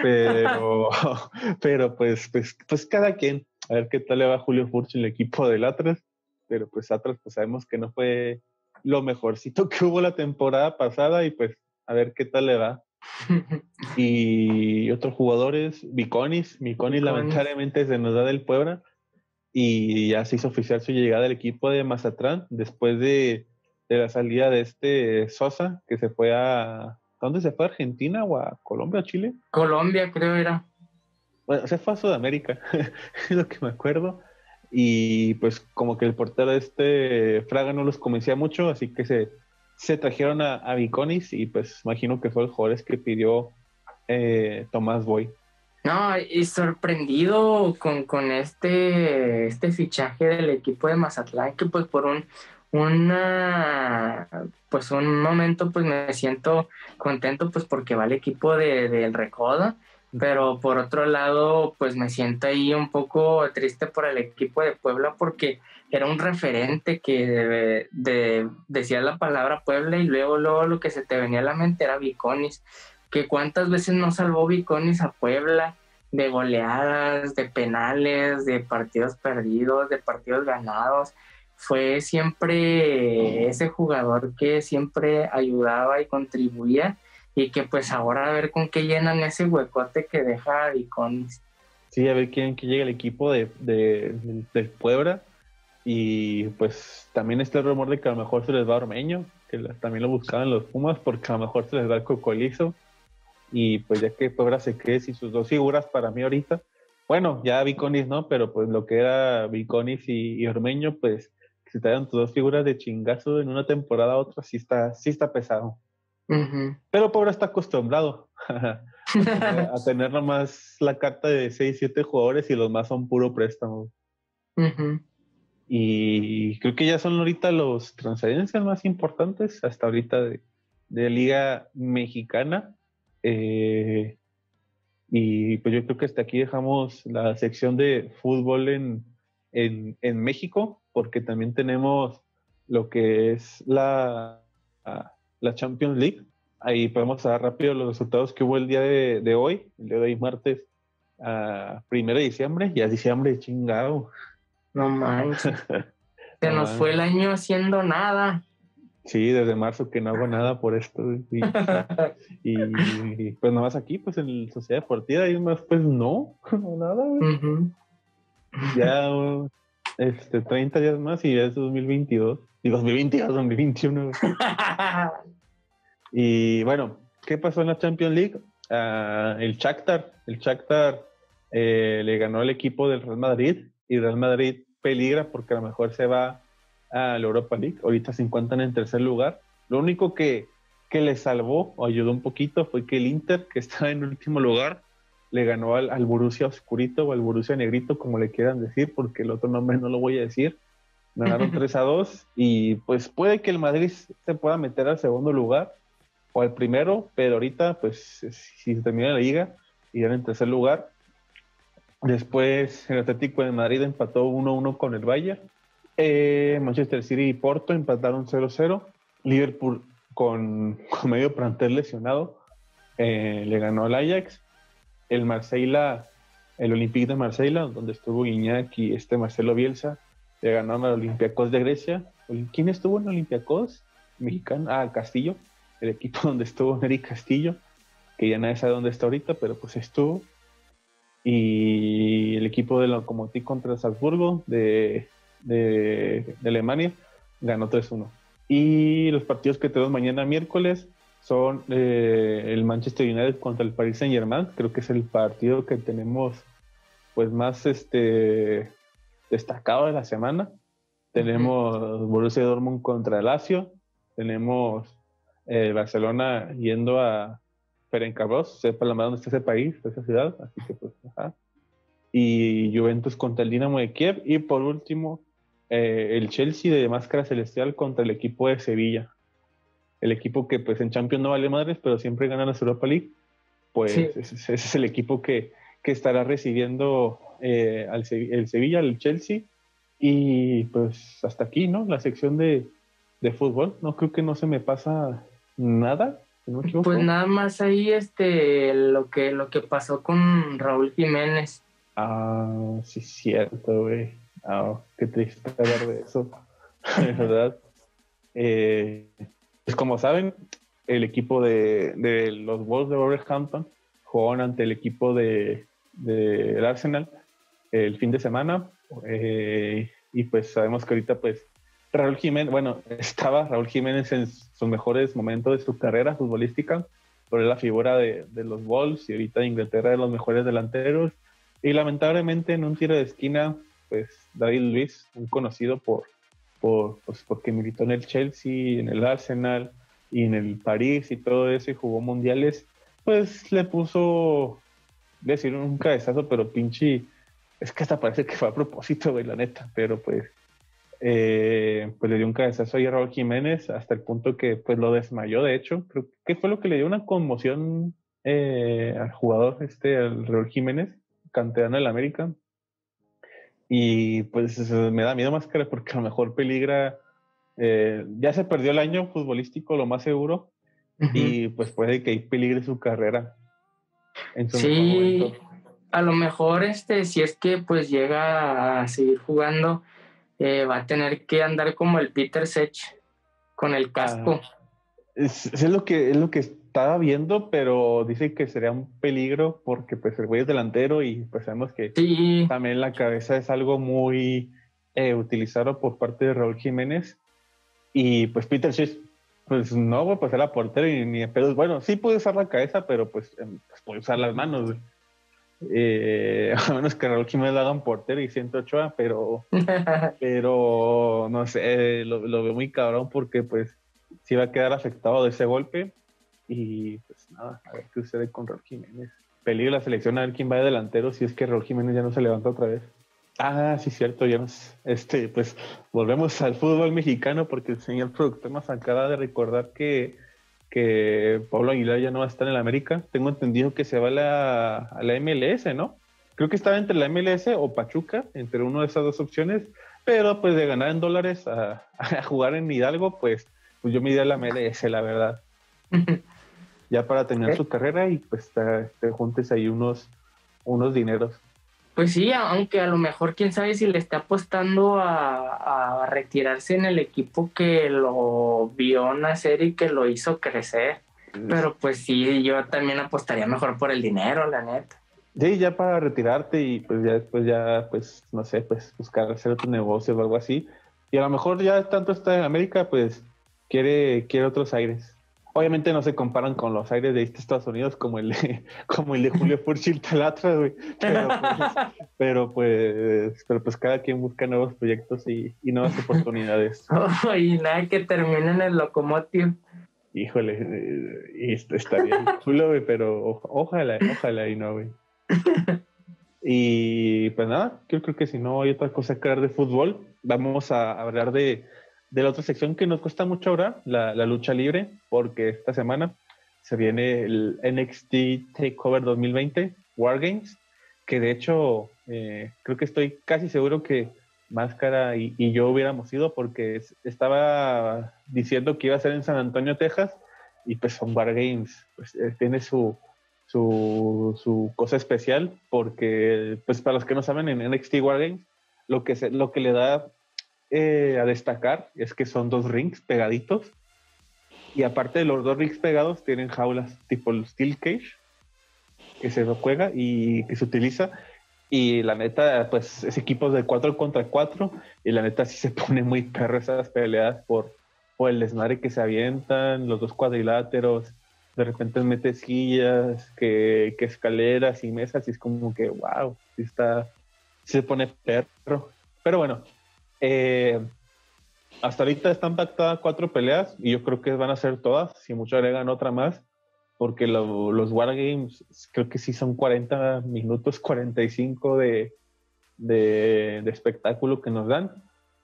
pero, pero pues, pues, pues cada quien, a ver qué tal le va Julio Furch en el equipo del Atlas, pero pues Atlas pues sabemos que no fue lo mejorcito que hubo la temporada pasada y pues a ver qué tal le va. Y otros jugadores, Viconis, Viconis lamentablemente se nos da del Puebla, y ya se hizo oficial su llegada al equipo de Mazatlán después de, la salida de este Sosa, que se fue a... ¿Dónde se fue? ¿A Argentina o a Colombia o Chile? Colombia, creo era. Bueno, se fue a Sudamérica, es lo que me acuerdo. Y pues como que el portero de este Fraga no los convencía mucho, así que se, se trajeron a, a Viconis y pues imagino que fue el jugador que pidió eh, Tomás Boy. No, y sorprendido con, con este, este fichaje del equipo de Mazatlán, que pues por un, una, pues un momento pues me siento contento pues porque va el equipo del de, Recodo, pero por otro lado pues me siento ahí un poco triste por el equipo de Puebla porque era un referente que de, decía la palabra Puebla y luego, luego lo que se te venía a la mente era Viconis que cuántas veces no salvó Viconis a Puebla de goleadas, de penales, de partidos perdidos, de partidos ganados. Fue siempre ese jugador que siempre ayudaba y contribuía y que pues ahora a ver con qué llenan ese huecote que deja Viconis. Sí, a ver quién que llega el equipo de, de, del Puebla. Y pues también está el rumor de que a lo mejor se les va a Ormeño, que también lo buscaban los Pumas, porque a lo mejor se les va el Cocolizo y pues ya que Puebla se cree y sus dos figuras para mí ahorita, bueno, ya Viconis no, pero pues lo que era Viconis y, y Ormeño, pues si te tus dos figuras de chingazo en una temporada a otra, sí está, sí está pesado. Pero Puebla está acostumbrado a tener nomás la carta de 6, 7 jugadores y los más son puro préstamo. Y creo que ya son ahorita los transferencias más importantes hasta ahorita de, de Liga Mexicana. Eh, y pues yo creo que hasta aquí dejamos la sección de fútbol en, en, México, porque también tenemos lo que es la, la Champions League. Ahí podemos dar rápido los resultados que hubo el día de, hoy, el día de hoy martes, a primero de diciembre, y a diciembre chingado. No manches. Se nos fue el año haciendo nada. Sí, desde marzo que no hago nada por esto. Y, pues nada más aquí, pues en la Sociedad Deportiva, y más, pues no, nada. Ya este, 30 días más y ya es 2022. Y 2022, 2021. y bueno, ¿qué pasó en la Champions League? Uh, el Shakhtar, el Shakhtar eh, le ganó al equipo del Real Madrid y Real Madrid peligra porque a lo mejor se va a la Europa League. Ahorita se encuentran en tercer lugar. Lo único que, que le salvó o ayudó un poquito fue que el Inter, que está en último lugar, le ganó al, al Borussia Oscurito o al Borussia Negrito, como le quieran decir, porque el otro nombre no lo voy a decir. Ganaron 3 a 2 y pues puede que el Madrid se pueda meter al segundo lugar o al primero, pero ahorita pues si se termina la liga y eran en tercer lugar. Después el Atlético de Madrid empató 1-1 con el Bayern. Eh, Manchester City y Porto empataron 0-0. Liverpool con, medio plantel lesionado eh, le ganó al Ajax. El Marsella, el Olympique de Marsella, donde estuvo Guiñac y este Marcelo Bielsa, le ganaron al Olympiacos de Grecia. ¿Quién estuvo en Olympiacos? Mexicano. Ah, Castillo, el equipo donde estuvo Neri Castillo, que ya nadie sabe dónde está ahorita, pero pues estuvo. Y el equipo de Lokomotiv contra Salzburgo de, de, Alemania ganó 3-1. Y los partidos que tenemos mañana miércoles son eh, el Manchester United contra el Paris Saint Germain. Creo que es el partido que tenemos pues más este destacado de la semana. Tenemos Borussia Dortmund contra Lazio. Tenemos eh, Barcelona yendo a Ferencváros, sepa la madre dónde está ese país, esa ciudad. Así que pues, ajá. Y Juventus contra el Dinamo de Kiev. Y por último, eh, el Chelsea de máscara celestial contra el equipo de Sevilla. El equipo que pues en Champions no vale madres, pero siempre gana la Europa League. Pues ese, es el equipo que, que estará recibiendo eh, al el Sevilla, el Chelsea. Y pues hasta aquí, ¿no? La sección de, de fútbol. No creo que no se me pasa nada. Pues nada más ahí este lo que lo que pasó con Raúl Jiménez. Ah, sí, cierto, güey. Ah, qué triste hablar de eso, verdad. Eh, pues como saben, el equipo de, de los Wolves de Wolverhampton jugó ante el equipo de, de Arsenal el fin de semana eh, y pues sabemos que ahorita pues Raúl Jiménez, bueno, estaba Raúl Jiménez en sus mejores momentos de su carrera futbolística, por la figura de, de los Wolves y ahorita Inglaterra de los mejores delanteros. Y lamentablemente en un tiro de esquina pues David Luis, un conocido por, por pues, porque militó en el Chelsea, en el Arsenal y en el París y todo eso y jugó mundiales, pues le puso, decir un cabezazo, pero pinche, es que hasta parece que fue a propósito, güey, la neta, pero pues, eh, pues le dio un cabezazo a Raúl Jiménez hasta el punto que pues lo desmayó, de hecho, creo que fue lo que le dio una conmoción eh, al jugador, este, al Raúl Jiménez, canterano del América, y pues me da miedo más que porque a lo mejor peligra. Eh, ya se perdió el año futbolístico, lo más seguro. Y pues puede que peligre su carrera. En sí, a lo mejor este, si es que pues llega a seguir jugando, eh, va a tener que andar como el Peter Sech con el casco. Ah, es, lo que es lo que estaba viendo, pero dice que sería un peligro porque pues el güey es delantero y pues sabemos que también la cabeza es algo muy eh, utilizado por parte de Raúl Jiménez y pues Peter Schiff pues no va a pasar a portero y ni pero bueno, sí puede usar la cabeza, pero pues, em, pues puede usar las manos. Eh, a menos que Raúl Jiménez lo haga un portero y 108 pero pero no sé, lo, lo veo muy cabrón porque pues sí va a quedar afectado de ese golpe y pues nada, a ver qué sucede con Raúl Jiménez. Peligro la selección a ver quién va de delantero si es que Raúl Jiménez ya no se levanta otra vez. Ah, sí, cierto, ya nos, este, pues volvemos al fútbol mexicano porque el señor productor nos acaba de recordar que, que Pablo Aguilar ya no va a estar en la América. Tengo entendido que se va a la, a la MLS, ¿no? Creo que estaba entre la MLS o Pachuca, entre una de esas dos opciones, pero pues de ganar en dólares a, a jugar en Hidalgo, pues, pues yo me iría a la MLS, la verdad. ya para terminar su carrera y pues te, juntes ahí unos, unos dineros. Pues sí, aunque a lo mejor quién sabe si le está apostando a, a, retirarse en el equipo que lo vio nacer y que lo hizo crecer. Pero pues sí, yo también apostaría mejor por el dinero, la neta. Sí, ya para retirarte y pues ya después ya, pues, no sé, pues buscar hacer otro negocio o algo así. Y a lo mejor ya tanto está en América, pues quiere, quiere otros aires. Obviamente no se comparan con los aires de Estados Unidos como el de, como el de Julio Furchil Talatra, güey. Pero pues, pero pues, cada quien busca nuevos proyectos y, nuevas oportunidades. y nada que termine en el locomotive. Híjole, eh, estaría chulo, güey, pero ojalá, ojalá y no, güey. Y pues nada, yo creo que si no hay otra cosa que hablar de fútbol, vamos a hablar de de la otra sección que nos cuesta mucho ahora, la, lucha libre, porque esta semana se viene el NXT Takeover 2020, Wargames, que de hecho eh, creo que estoy casi seguro que Máscara y, yo hubiéramos ido porque estaba diciendo que iba a ser en San Antonio, Texas, y pues son Wargames, pues eh, tiene su, su, su, cosa especial porque, pues para los que no saben, en NXT Wargames, lo que, se, lo que le da eh, a destacar es que son dos rings pegaditos. Y aparte de los dos rings pegados tienen jaulas tipo el Steel Cage que se juega y que se utiliza. Y la neta, pues es equipos de 4 contra 4 y la neta sí se pone muy perro esas peleas por, por el desmadre que se avientan, los dos cuadriláteros, de repente mete sillas, que, que escaleras y mesas. Y es como que wow, sí está, se pone perro. Pero bueno, eh, hasta ahorita están pactadas cuatro peleas y yo creo que van a ser todas, si mucho agregan otra más porque los Wargames creo que sí son 40 minutos, 45 de, de, de, espectáculo que nos dan.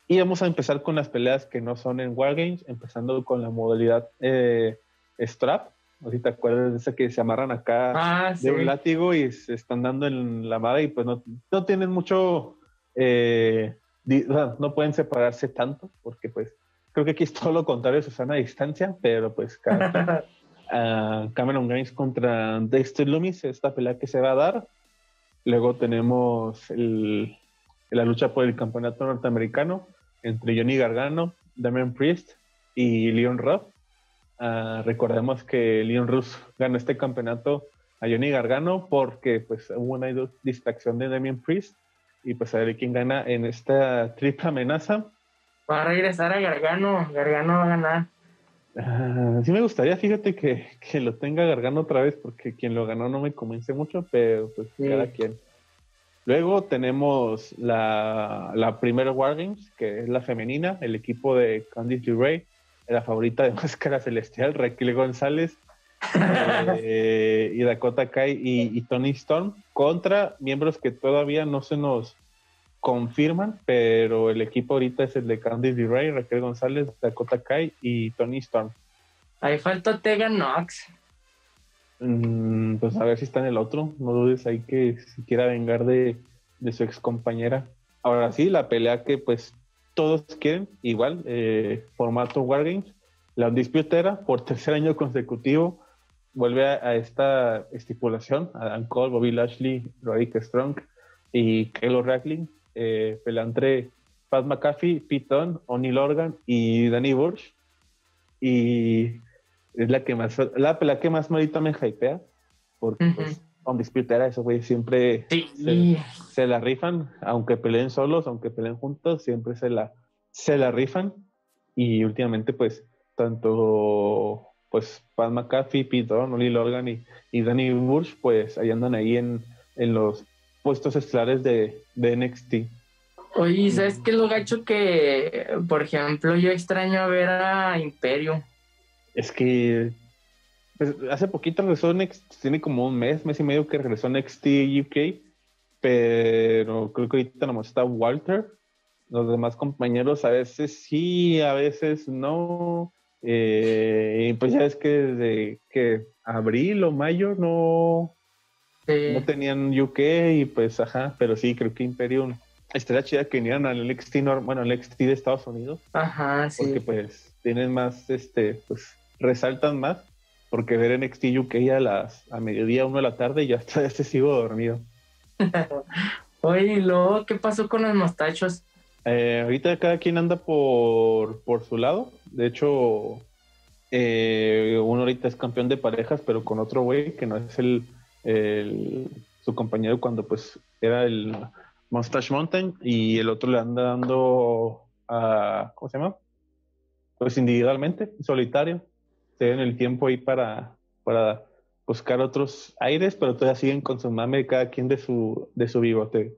Y vamos a empezar con las peleas que no son en Wargames, empezando con la modalidad eh, Strap. No sé si te acuerdas de esa que se amarran acá ah, de un látigo y se están dando en la madre y pues no, no tienen mucho, eh, no pueden separarse tanto porque pues creo que aquí es todo lo contrario, Susana, a distancia, pero pues cada, Cameron Grimes contra Dexter Loomis, esta pelea que se va a dar. Luego tenemos la lucha por el campeonato norteamericano entre Johnny Gargano, Damian Priest y Leon Ruff. Ah, recordemos que Leon Ruff ganó este campeonato a Johnny Gargano porque pues hubo una distracción de Damian Priest y pues a ver quién gana en esta triple amenaza. Va a regresar a Gargano, Gargano va a ganar. Ah, sí me gustaría, fíjate que, que, lo tenga Gargano otra vez, porque quien lo ganó no me convence mucho, pero pues cada quien. Luego tenemos la, la primera Wargames, que es la femenina, el equipo de Candice LeRae, la favorita de Máscara Celestial, Raquel González eh, y Dakota Kai y, y Tony Storm, contra miembros que todavía no se nos confirman, pero el equipo ahorita es el de Candice LeRae, Raquel González, Dakota Kai y Tony Storm. Ahí falta Tegan Knox. Mm, pues a ver si está en el otro. No dudes ahí que si quiera vengar de, su ex compañera. Ahora sí, la pelea que pues todos quieren, igual, eh, formato Wargames. La Undisputera, por tercer año consecutivo, vuelve a, esta estipulación. Adam Cole, Bobby Lashley, Roderick Strong y Kyle Rackling eh, pelea entre Pat McAfee, Piton, O'Neill Organ y Danny Burch. Y es la que más, la pelea que más ahorita me hypea, porque uh pues, era eso, güey, siempre se, la rifan, aunque peleen solos, aunque peleen juntos, siempre se la, se la rifan. Y últimamente, pues, tanto pues Pat McAfee, Piton, O'Neill Organ y, y Danny Burch, pues ahí andan ahí en, en los puestos estelares de, de NXT. Oye, ¿sabes qué es lo gacho que, por ejemplo, yo extraño ver a Imperio? Es que pues, hace poquito regresó NXT, tiene como un mes, mes y medio que regresó NXT UK, pero creo que ahorita nomás está Walter. Los demás compañeros a veces sí, a veces no. Eh, pues ya es que desde que abril o mayo no, no tenían UK y pues, ajá, pero sí, creo que Imperium estaría chida que vinieran al NXT, bueno, al NXT de Estados Unidos. Ajá, sí. Porque pues tienen más, este, pues resaltan más, porque ver NXT UK a las, a mediodía, uno de la tarde, y ya hasta este sigo dormido. Oye, ¿y luego qué pasó con los mostachos? Eh, ahorita cada quien anda por, por su lado. De hecho, eh, uno ahorita es campeón de parejas, pero con otro güey que no es el, su compañero cuando pues era el Mustache Mountain y el otro le anda dando a, ¿cómo se llama? Pues individualmente, solitario. Se el tiempo ahí para, para buscar otros aires, pero todavía siguen con su mame cada quien de su, de su bigote.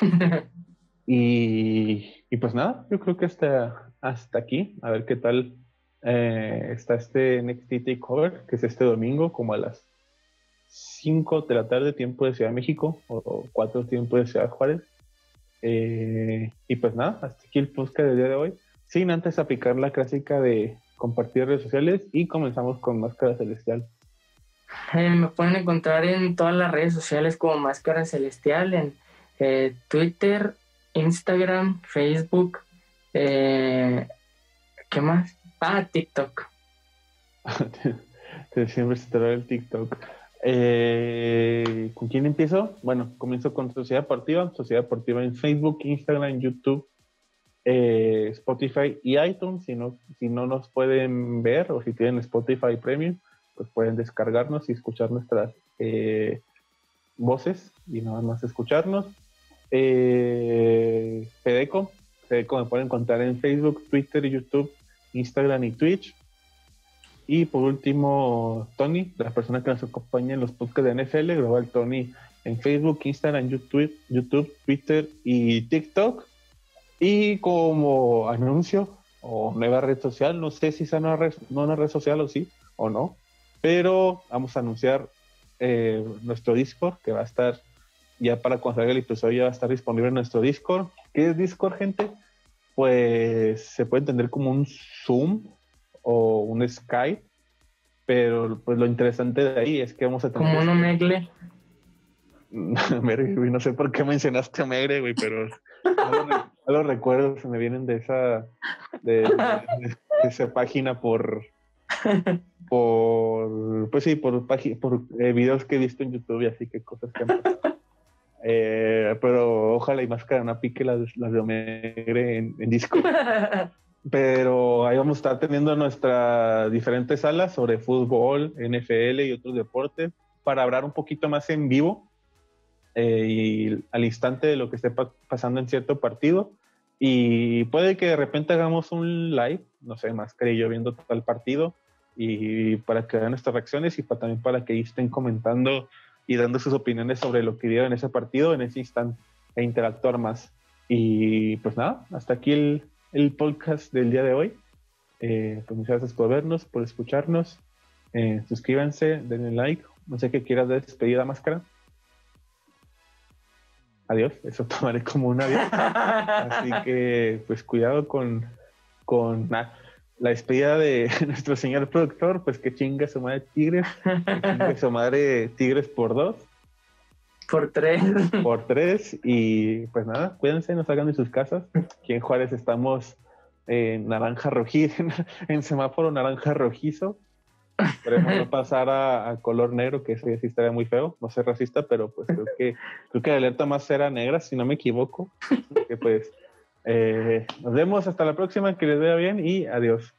y, pues nada, yo creo que hasta, hasta aquí, a ver qué tal eh, está este NXT Takeover, que es este domingo, como a las 5 de la tarde, tiempo de Ciudad de México, o 4 tiempo de Ciudad Juárez. Eh, y pues nada, hasta aquí el podcast del día de hoy. Sin antes aplicar la clásica de compartir redes sociales y comenzamos con Máscara Celestial. Eh, me pueden encontrar en todas las redes sociales como Máscara Celestial, en Twitter, Instagram, Facebook, eh, ¿qué más? Ah, TikTok. Siempre se te va el TikTok. Eh, ¿Con quién empiezo? Bueno, comienzo con Sociedad Deportiva. Sociedad Deportiva en Facebook, Instagram, YouTube, eh, Spotify y iTunes. Si no, si no nos pueden ver o si tienen Spotify Premium, pues pueden descargarnos y escuchar nuestras eh, voces y nada más escucharnos. Eh, Fedeco, Fedeco me pueden encontrar en Facebook, Twitter, YouTube, Instagram y Twitch. Y por último, Tony, la persona que nos acompaña en los podcasts de NFL, Global Tony, en Facebook, Instagram, YouTube, YouTube, Twitter y TikTok. Y como anuncio o nueva red social, no sé si es una red, no una red social o sí o no, pero vamos a anunciar eh, nuestro Discord que va a estar ya para cuando salga el episodio ya va a estar disponible en nuestro Discord. ¿Qué es Discord, gente? Pues se puede entender como un Zoom o un Skype, pero pues lo interesante de ahí es que vamos a tener... Como un Omegle. no sé por qué mencionaste Omegle, güey, pero no los recuerdos se me vienen de esa, de, esa página por, por, pues sí, por, por eh, videos que he visto en YouTube y así que cosas que han pasado. Eh, pero ojalá y más que una pique las, las de Omegre en, en disco. pero ahí vamos a estar teniendo nuestras diferentes salas sobre fútbol, NFL y otros deportes para hablar un poquito más en vivo eh, y al instante de lo que esté pasando en cierto partido. Y puede que de repente hagamos un live, no sé, más que yo viendo el partido y para que vean nuestras reacciones y para, también para que estén comentando y dando sus opiniones sobre lo que vieron en ese partido en ese instante e interactuar más. Y pues nada, hasta aquí el, el podcast del día de hoy. Eh, pues muchas gracias por vernos, por escucharnos. Eh, suscríbanse, denle like. No sé qué quieras de despedida, máscara. Adiós, eso tomaré como un adiós. Así que, pues cuidado con, con la despedida de nuestro señor productor, pues que chinga su madre Tigres, que chinga su madre Tigres por dos. Por tres. Por tres. Y pues nada, cuídense, no salgan de sus casas. Aquí en Juárez estamos en naranja rojizo, en semáforo naranja rojizo. Esperemos no pasar a, color negro, que ese sí estaría muy feo. No sé racista, pero pues creo que creo que la alerta más era negra, si no me equivoco. que pues eh, nos vemos hasta la próxima, que les vea bien y adiós.